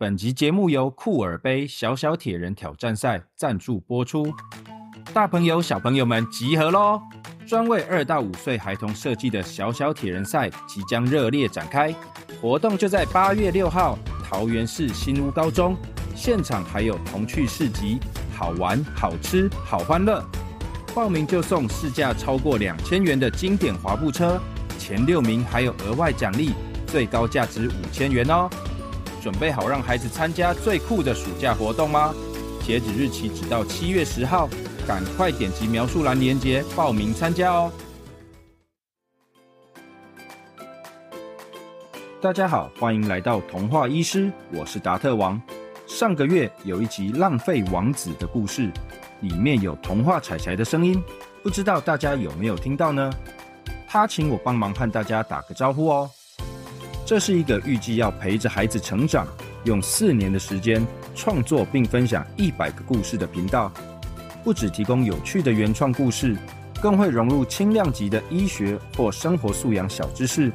本集节目由酷尔杯小小铁人挑战赛赞助播出。大朋友、小朋友们集合喽！专为二到五岁孩童设计的小小铁人赛即将热烈展开，活动就在八月六号，桃园市新屋高中，现场还有童趣市集，好玩、好吃、好欢乐。报名就送市价超过两千元的经典滑步车，前六名还有额外奖励，最高价值五千元哦！准备好让孩子参加最酷的暑假活动吗？截止日期只到七月十号，赶快点击描述栏链接报名参加哦！大家好，欢迎来到童话医师，我是达特王。上个月有一集《浪费王子》的故事，里面有童话彩彩的声音，不知道大家有没有听到呢？他请我帮忙和大家打个招呼哦。这是一个预计要陪着孩子成长，用四年的时间创作并分享一百个故事的频道。不只提供有趣的原创故事，更会融入轻量级的医学或生活素养小知识，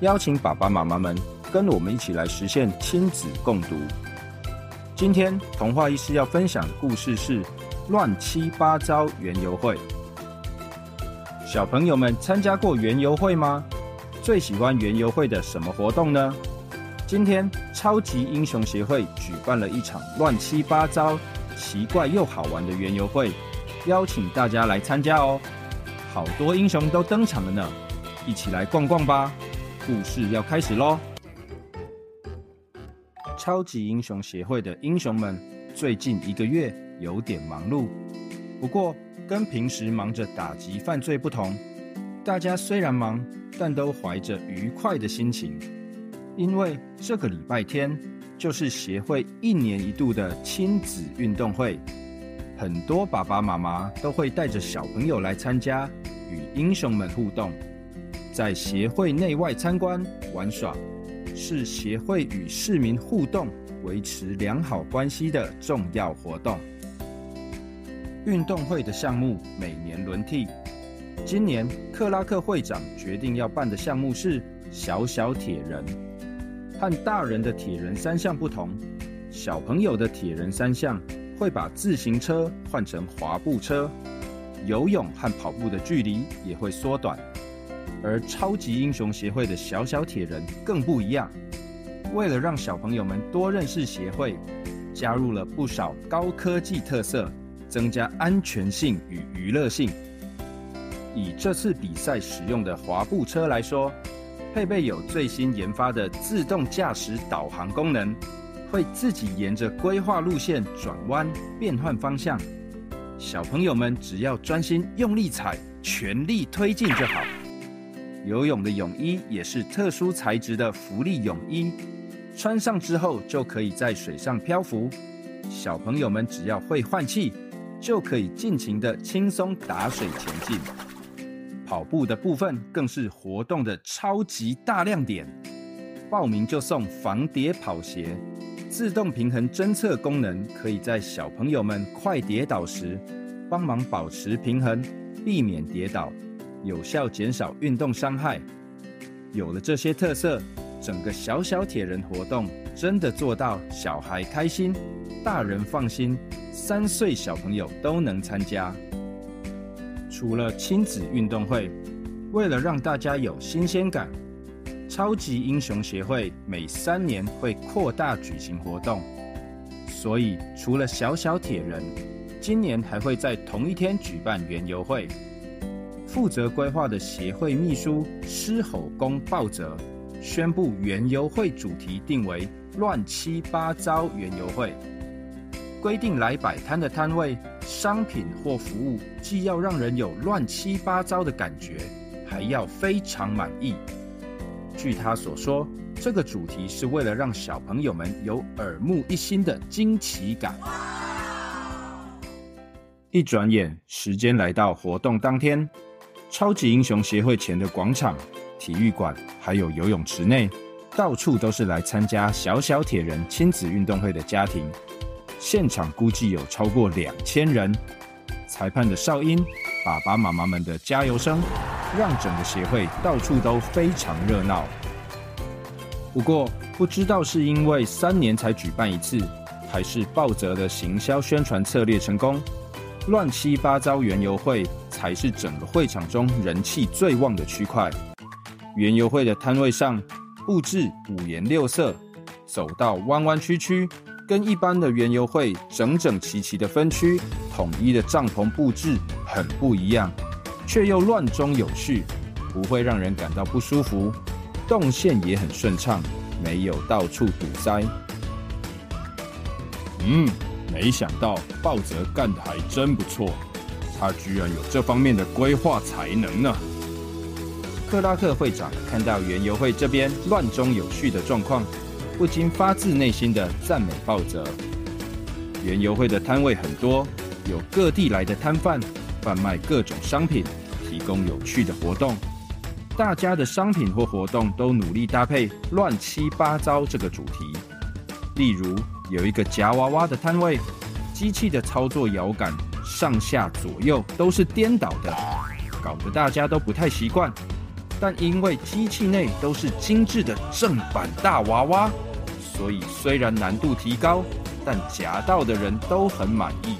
邀请爸爸妈妈们跟我们一起来实现亲子共读。今天童话医师要分享的故事是《乱七八糟园游会》。小朋友们参加过园游会吗？最喜欢园游会的什么活动呢？今天超级英雄协会举办了一场乱七八糟、奇怪又好玩的园游会，邀请大家来参加哦。好多英雄都登场了呢，一起来逛逛吧。故事要开始喽！超级英雄协会的英雄们最近一个月有点忙碌，不过跟平时忙着打击犯罪不同，大家虽然忙。但都怀着愉快的心情，因为这个礼拜天就是协会一年一度的亲子运动会，很多爸爸妈妈都会带着小朋友来参加，与英雄们互动，在协会内外参观玩耍，是协会与市民互动、维持良好关系的重要活动。运动会的项目每年轮替。今年克拉克会长决定要办的项目是小小铁人，和大人的铁人三项不同，小朋友的铁人三项会把自行车换成滑步车，游泳和跑步的距离也会缩短。而超级英雄协会的小小铁人更不一样，为了让小朋友们多认识协会，加入了不少高科技特色，增加安全性与娱乐性。以这次比赛使用的滑步车来说，配备有最新研发的自动驾驶导航功能，会自己沿着规划路线转弯变换方向。小朋友们只要专心用力踩，全力推进就好。游泳的泳衣也是特殊材质的浮力泳衣，穿上之后就可以在水上漂浮。小朋友们只要会换气，就可以尽情的轻松打水前进。跑步的部分更是活动的超级大亮点，报名就送防跌跑鞋，自动平衡侦测功能，可以在小朋友们快跌倒时帮忙保持平衡，避免跌倒，有效减少运动伤害。有了这些特色，整个小小铁人活动真的做到小孩开心，大人放心，三岁小朋友都能参加。除了亲子运动会，为了让大家有新鲜感，超级英雄协会每三年会扩大举行活动。所以，除了小小铁人，今年还会在同一天举办园游会。负责规划的协会秘书狮吼公报泽宣布，园游会主题定为“乱七八糟园游会”，规定来摆摊的摊位。商品或服务既要让人有乱七八糟的感觉，还要非常满意。据他所说，这个主题是为了让小朋友们有耳目一新的惊奇感。一转眼，时间来到活动当天，超级英雄协会前的广场、体育馆还有游泳池内，到处都是来参加小小铁人亲子运动会的家庭。现场估计有超过两千人，裁判的哨音，爸爸妈妈们的加油声，让整个协会到处都非常热闹。不过，不知道是因为三年才举办一次，还是暴泽的行销宣传策略成功，乱七八糟园游会才是整个会场中人气最旺的区块。园游会的摊位上布置五颜六色，走道弯弯曲曲，跟一般的园游会整整齐齐的分区、统一的帐篷布置很不一样，却又乱中有序，不会让人感到不舒服。动线也很顺畅，没有到处堵塞。嗯，没想到鲍泽干的还真不错，他居然有这方面的规划才能呢。克拉克会长看到园游会这边乱中有序的状况，不禁发自内心的赞美鲍泽。园游会的摊位很多，有各地来的摊贩贩卖各种商品，提供有趣的活动。大家的商品或活动都努力搭配“乱七八糟”这个主题。例如，有一个夹娃娃的摊位，机器的操作摇杆上下左右都是颠倒的，搞得大家都不太习惯。但因为机器内都是精致的正版大娃娃，所以虽然难度提高，但夹到的人都很满意。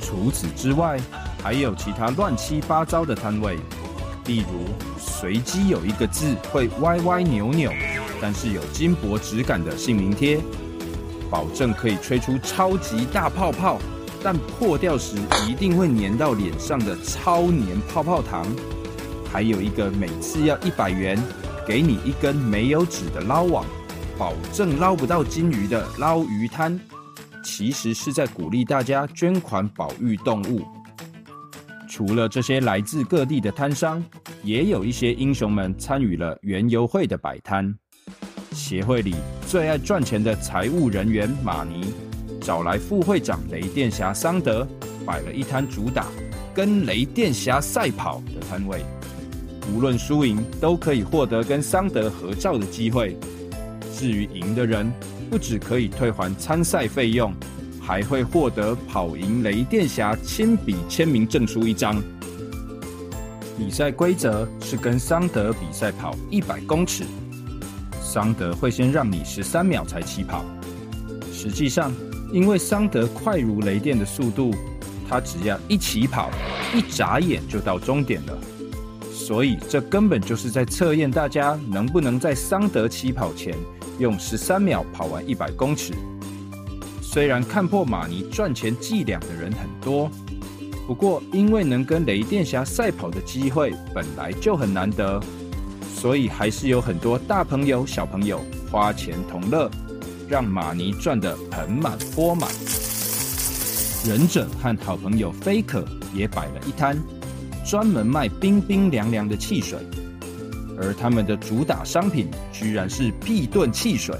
除此之外，还有其他乱七八糟的摊位。例如，随机有一个字会歪歪扭扭，但是有金箔质感的姓名贴，保证可以吹出超级大泡泡，但破掉时一定会粘到脸上的超粘泡泡糖。还有一个每次要一百元，给你一根没有纸的捞网，保证捞不到金鱼的捞鱼摊，其实是在鼓励大家捐款保育动物。除了这些来自各地的摊商，也有一些英雄们参与了园游会的摆摊。协会里最爱赚钱的财务人员马尼，找来副会长雷电侠桑德，摆了一摊主打跟雷电侠赛跑的摊位。无论输赢，都可以获得跟桑德合照的机会。至于赢的人，不只可以退还参赛费用。还会获得跑赢雷电侠亲笔签名证书一张。比赛规则是跟桑德比赛跑一百公尺，桑德会先让你十三秒才起跑。实际上，因为桑德快如雷电的速度，他只要一起跑，一眨眼就到终点了。所以这根本就是在测验大家能不能在桑德起跑前用十三秒跑完一百公尺。虽然看破马尼赚钱伎俩的人很多，不过因为能跟雷电侠赛跑的机会本来就很难得，所以还是有很多大朋友小朋友花钱同乐，让马尼赚得盆满钵满。忍者和好朋友菲可也摆了一摊，专门卖冰冰凉凉的汽水，而他们的主打商品居然是屁顿汽水。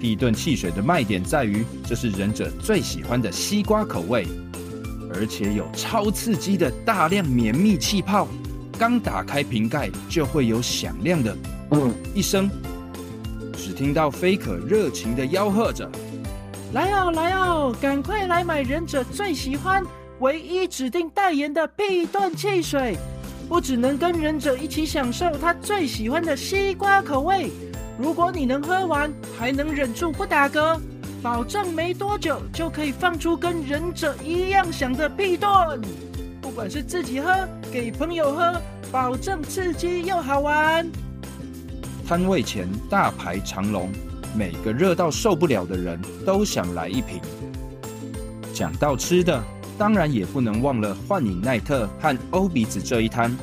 地盾汽水的卖点在于，这是忍者最喜欢的西瓜口味，而且有超刺激的大量绵密气泡，刚打开瓶盖就会有响亮的“嗯”一声。只听到菲可热情的吆喝着：“来哦，来哦，赶快来买忍者最喜欢、唯一指定代言的屁盾汽水，不只能跟忍者一起享受他最喜欢的西瓜口味。”如果你能喝完，还能忍住不打嗝，保证没多久就可以放出跟忍者一样响的屁盾。不管是自己喝，给朋友喝，保证刺激又好玩。摊位前大排长龙，每个热到受不了的人都想来一瓶。讲到吃的，当然也不能忘了幻影奈特和欧鼻子这一摊。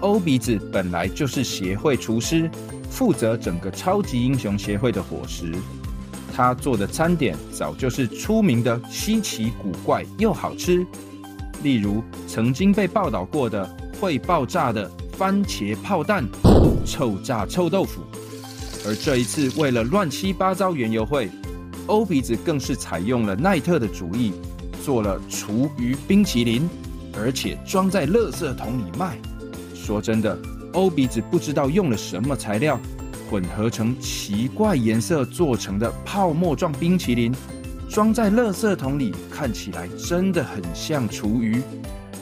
欧鼻子本来就是协会厨师。负责整个超级英雄协会的伙食，他做的餐点早就是出名的稀奇古怪又好吃。例如曾经被报道过的会爆炸的番茄炮弹、臭炸臭豆腐。而这一次为了乱七八糟园游会，欧鼻子更是采用了奈特的主意，做了厨余冰淇淋，而且装在垃圾桶里卖。说真的。欧鼻子不知道用了什么材料，混合成奇怪颜色做成的泡沫状冰淇淋，装在垃圾桶里，看起来真的很像厨余。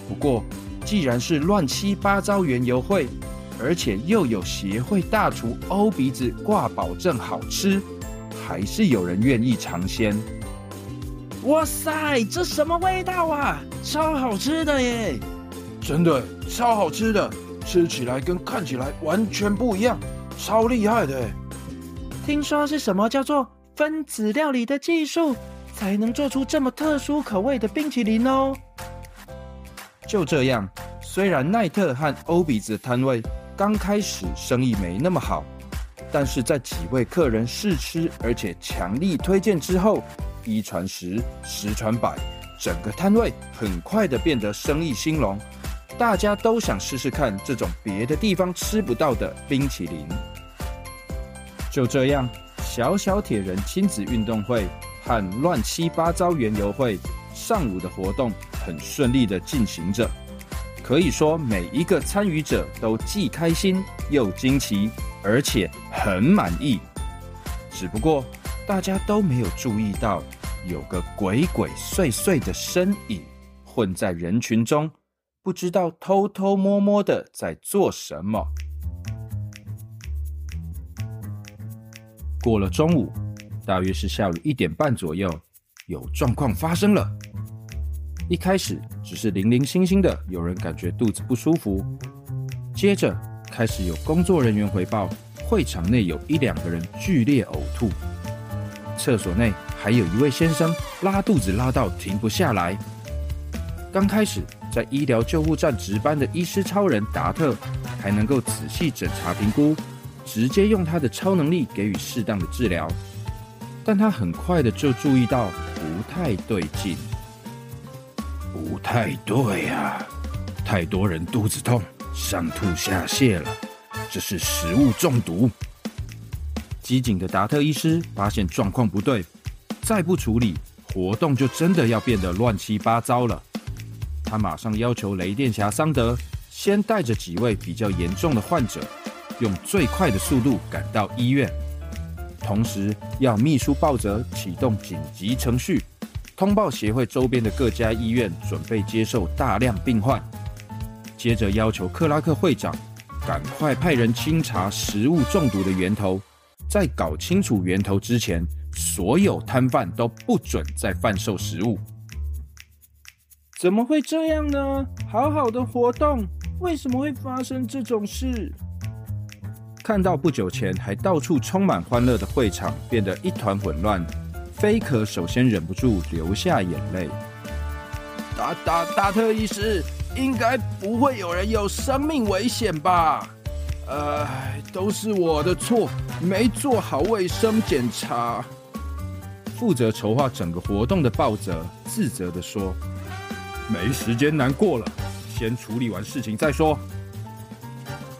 不过，既然是乱七八糟园游会，而且又有协会大厨欧鼻子挂保证好吃，还是有人愿意尝鲜。哇塞，这什么味道啊？超好吃的耶！真的超好吃的，吃起来跟看起来完全不一样，超厉害的。听说是什么叫做分子料理的技术，才能做出这么特殊口味的冰淇淋哦？就这样，虽然奈特和欧比子的摊位刚开始生意没那么好，但是在几位客人试吃而且强力推荐之后，一传十，十传百，整个摊位很快的变得生意兴隆，大家都想试试看这种别的地方吃不到的冰淇淋。就这样，小小铁人亲子运动会和乱七八糟园游会上午的活动很顺利的进行着，可以说每一个参与者都既开心又惊奇，而且很满意。只不过大家都没有注意到，有个鬼鬼祟祟的身影混在人群中，不知道偷偷摸摸的在做什么。过了中午，大约是下午一点半左右，有状况发生了。一开始只是零零星星的有人感觉肚子不舒服，接着开始有工作人员回报，会场内有一两个人剧烈呕吐，厕所内还有一位先生拉肚子拉到停不下来。刚开始在医疗救护站值班的医师超人达特，还能够仔细检查评估。直接用他的超能力给予适当的治疗，但他很快的就注意到不太对劲，不太对啊！太多人肚子痛、上吐下泻了，这是食物中毒。机警的达特医师发现状况不对，再不处理，活动就真的要变得乱七八糟了。他马上要求雷电侠桑德先带着几位比较严重的患者。用最快的速度赶到医院，同时要秘书鲍泽启动紧急程序，通报协会周边的各家医院准备接受大量病患。接着要求克拉克会长赶快派人清查食物中毒的源头，在搞清楚源头之前，所有摊贩都不准再贩售食物。怎么会这样呢？好好的活动，为什么会发生这种事？看到不久前还到处充满欢乐的会场变得一团混乱，菲可首先忍不住流下眼泪。达达达特医师，应该不会有人有生命危险吧？呃，都是我的错，没做好卫生检查。负责筹划整个活动的鲍泽自责地说：“没时间难过了，先处理完事情再说。”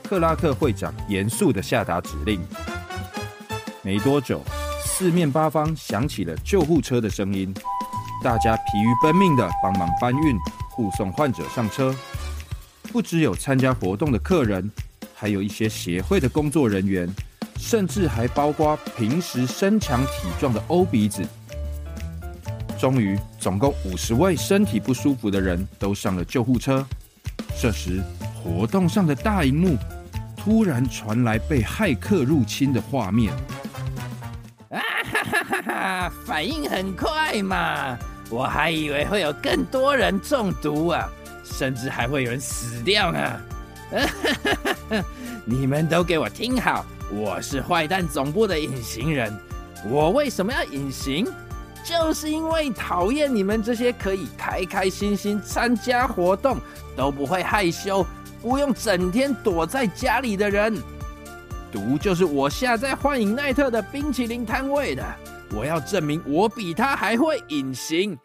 克拉克会长严肃的下达指令。没多久，四面八方响起了救护车的声音，大家疲于奔命的帮忙搬运、护送患者上车。不只有参加活动的客人，还有一些协会的工作人员，甚至还包括平时身强体壮的欧鼻子。终于，总共五十位身体不舒服的人都上了救护车。这时，活动上的大荧幕。突然传来被骇客入侵的画面，啊哈哈哈哈！反应很快嘛，我还以为会有更多人中毒啊，甚至还会有人死掉呢。你们都给我听好，我是坏蛋总部的隐形人。我为什么要隐形？就是因为讨厌你们这些可以开开心心参加活动，都不会害羞。不用整天躲在家里的人，毒就是我下在幻影奈特的冰淇淋摊位的。我要证明我比他还会隐形，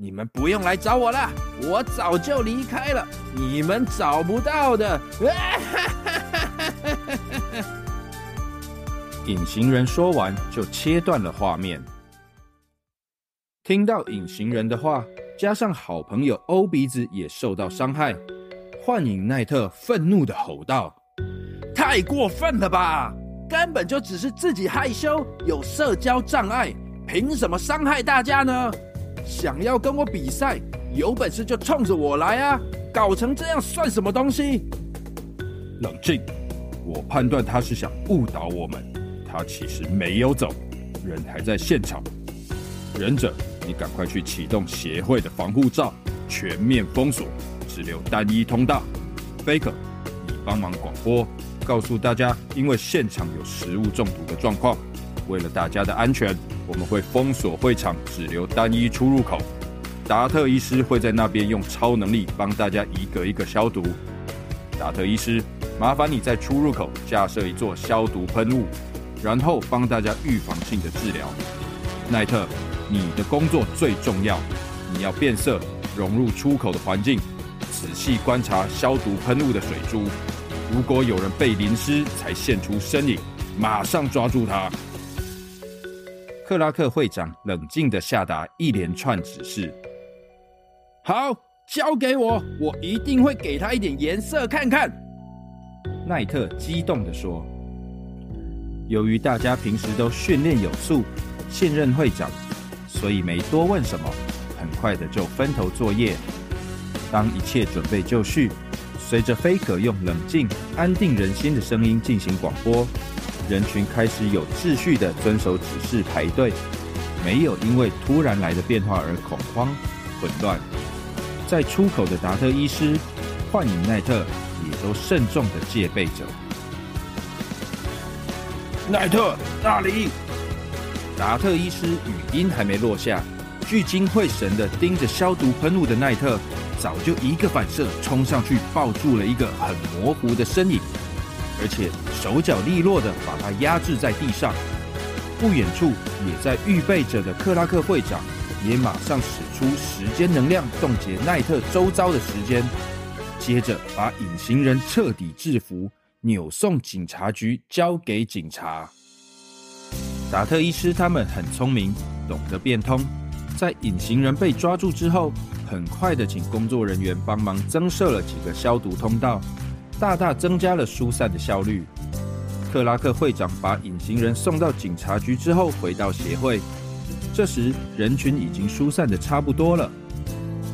你们不用来找我了，我早就离开了，你们找不到的。隐形人说完就切断了画面。听到隐形人的话，加上好朋友欧鼻子也受到伤害。幻影奈特愤怒的吼道：“太过分了吧！根本就只是自己害羞，有社交障碍，凭什么伤害大家呢？想要跟我比赛，有本事就冲着我来啊！搞成这样算什么东西？”冷静，我判断他是想误导我们，他其实没有走，人还在现场。忍者，你赶快去启动协会的防护罩，全面封锁，只留单一通道。Faker，你帮忙广播，告诉大家，因为现场有食物中毒的状况，为了大家的安全，我们会封锁会场，只留单一出入口。达特医师会在那边用超能力帮大家一个一个消毒。达特医师，麻烦你在出入口架设一座消毒喷雾，然后帮大家预防性的治疗。奈特，你的工作最重要，你要变色，融入出口的环境，仔细观察消毒喷雾的水珠。如果有人被淋湿才现出身影，马上抓住他。克拉克会长冷静地下达一连串指示。好，交给我，我一定会给他一点颜色看看。奈特激动地说：“由于大家平时都训练有素，信任会长，所以没多问什么，很快的就分头作业。当一切准备就绪，随着菲可用冷静、安定人心的声音进行广播，人群开始有秩序的遵守指示排队，没有因为突然来的变化而恐慌、混乱。”在出口的达特医师、幻影奈特也都慎重的戒备着。奈特，那里！达特医师语音还没落下，聚精会神的盯着消毒喷雾的奈特，早就一个反射冲上去抱住了一个很模糊的身影，而且手脚利落的把他压制在地上。不远处也在预备着的克拉克会长。也马上使出时间能量冻结奈特周遭的时间，接着把隐形人彻底制服，扭送警察局交给警察。达特医师他们很聪明，懂得变通，在隐形人被抓住之后，很快的请工作人员帮忙增设了几个消毒通道，大大增加了疏散的效率。克拉克会长把隐形人送到警察局之后，回到协会。这时，人群已经疏散的差不多了。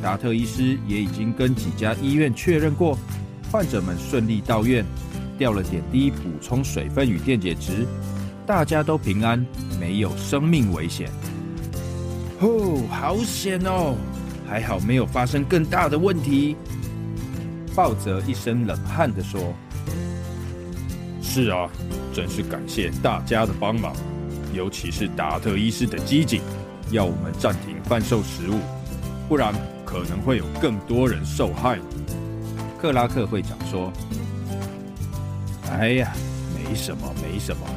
达特医师也已经跟几家医院确认过，患者们顺利到院，吊了点滴补充水分与电解质，大家都平安，没有生命危险。哦，好险哦！还好没有发生更大的问题。鲍泽一身冷汗地说：“是啊，真是感谢大家的帮忙。”尤其是达特医师的机警，要我们暂停贩售食物，不然可能会有更多人受害。克拉克会长说：“哎呀，没什么，没什么，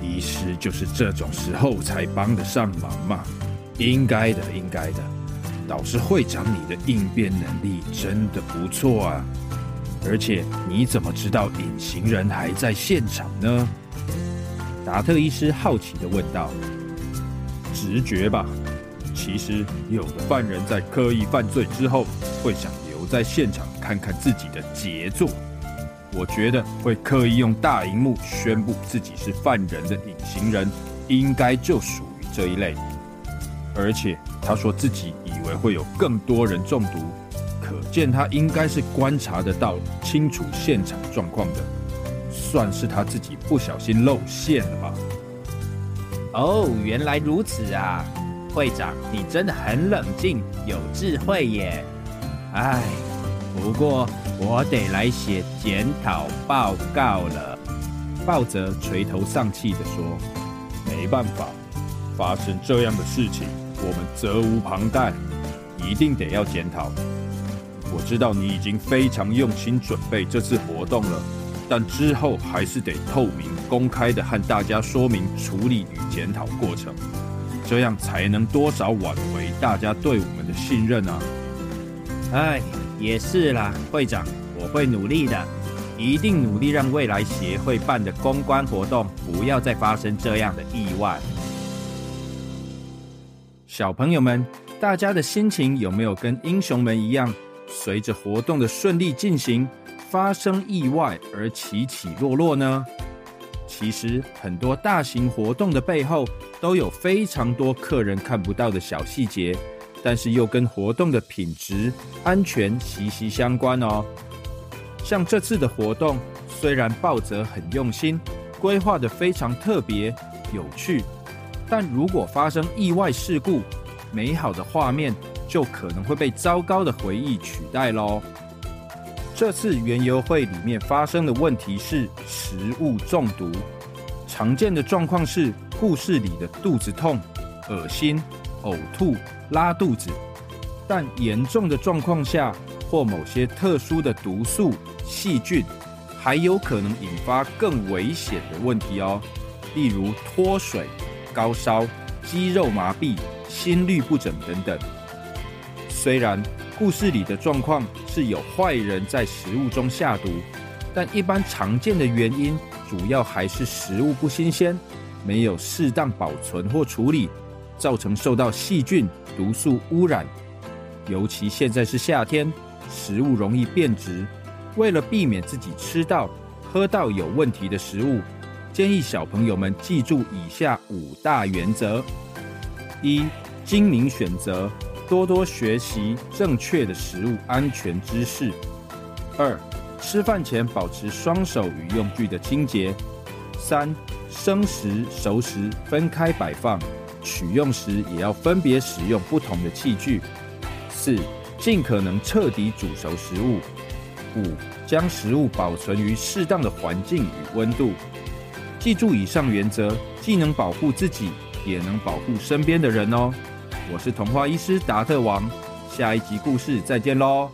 医师就是这种时候才帮得上忙嘛，应该的，应该的。导师会长，你的应变能力真的不错啊，而且你怎么知道隐形人还在现场呢？”达特医师好奇的问道：“直觉吧，其实有的犯人在刻意犯罪之后，会想留在现场看看自己的杰作。我觉得会刻意用大荧幕宣布自己是犯人的隐形人，应该就属于这一类。而且他说自己为会有更多人中毒，可见他应该是观察得到、清楚现场状况的。”算是他自己不小心露馅了吧？哦，原来如此啊！会长，你真的很冷静，有智慧耶。唉，不过我得来写检讨报告了。鲍泽垂头丧气地说：“没办法，发生这样的事情，我们责无旁贷，一定得要检讨。我知道你已经非常用心准备这次活动了。”但之后还是得透明、公开的和大家说明处理与检讨过程，这样才能多少挽回大家对我们的信任啊！哎，也是啦，会长，我会努力的，一定努力让未来协会办的公关活动不要再发生这样的意外。小朋友们，大家的心情有没有跟英雄们一样，随着活动的顺利进行？发生意外而起起落落呢？其实很多大型活动的背后都有非常多客人看不到的小细节，但是又跟活动的品质、安全息息相关哦。像这次的活动，虽然报泽很用心，规划的非常特别有趣，但如果发生意外事故，美好的画面就可能会被糟糕的回忆取代喽。这次园游会里面发生的问题是食物中毒，常见的状况是故事里的肚子痛、恶心、呕吐、拉肚子，但严重的状况下或某些特殊的毒素、细菌。还有可能引发更危险的问题哦，例如脱水、高烧、肌肉麻痹、心律不整等等。虽然故事里的状况是有坏人在食物中下毒，但一般常见的原因主要还是食物不新鲜，没有适当保存或处理，造成受到细菌、毒素污染。尤其现在是夏天，食物容易变质。为了避免自己吃到、喝到有问题的食物，建议小朋友们记住以下五大原则：一、精明选择，多多学习正确的食物安全知识；二、吃饭前保持双手与用具的清洁；三、生食、熟食分开摆放，取用时也要分别使用不同的器具；四、尽可能彻底煮熟食物。五、将食物保存于适当的环境与温度。记住以上原则，既能保护自己，也能保护身边的人哦。我是童话医师达特王，下一集故事再见喽。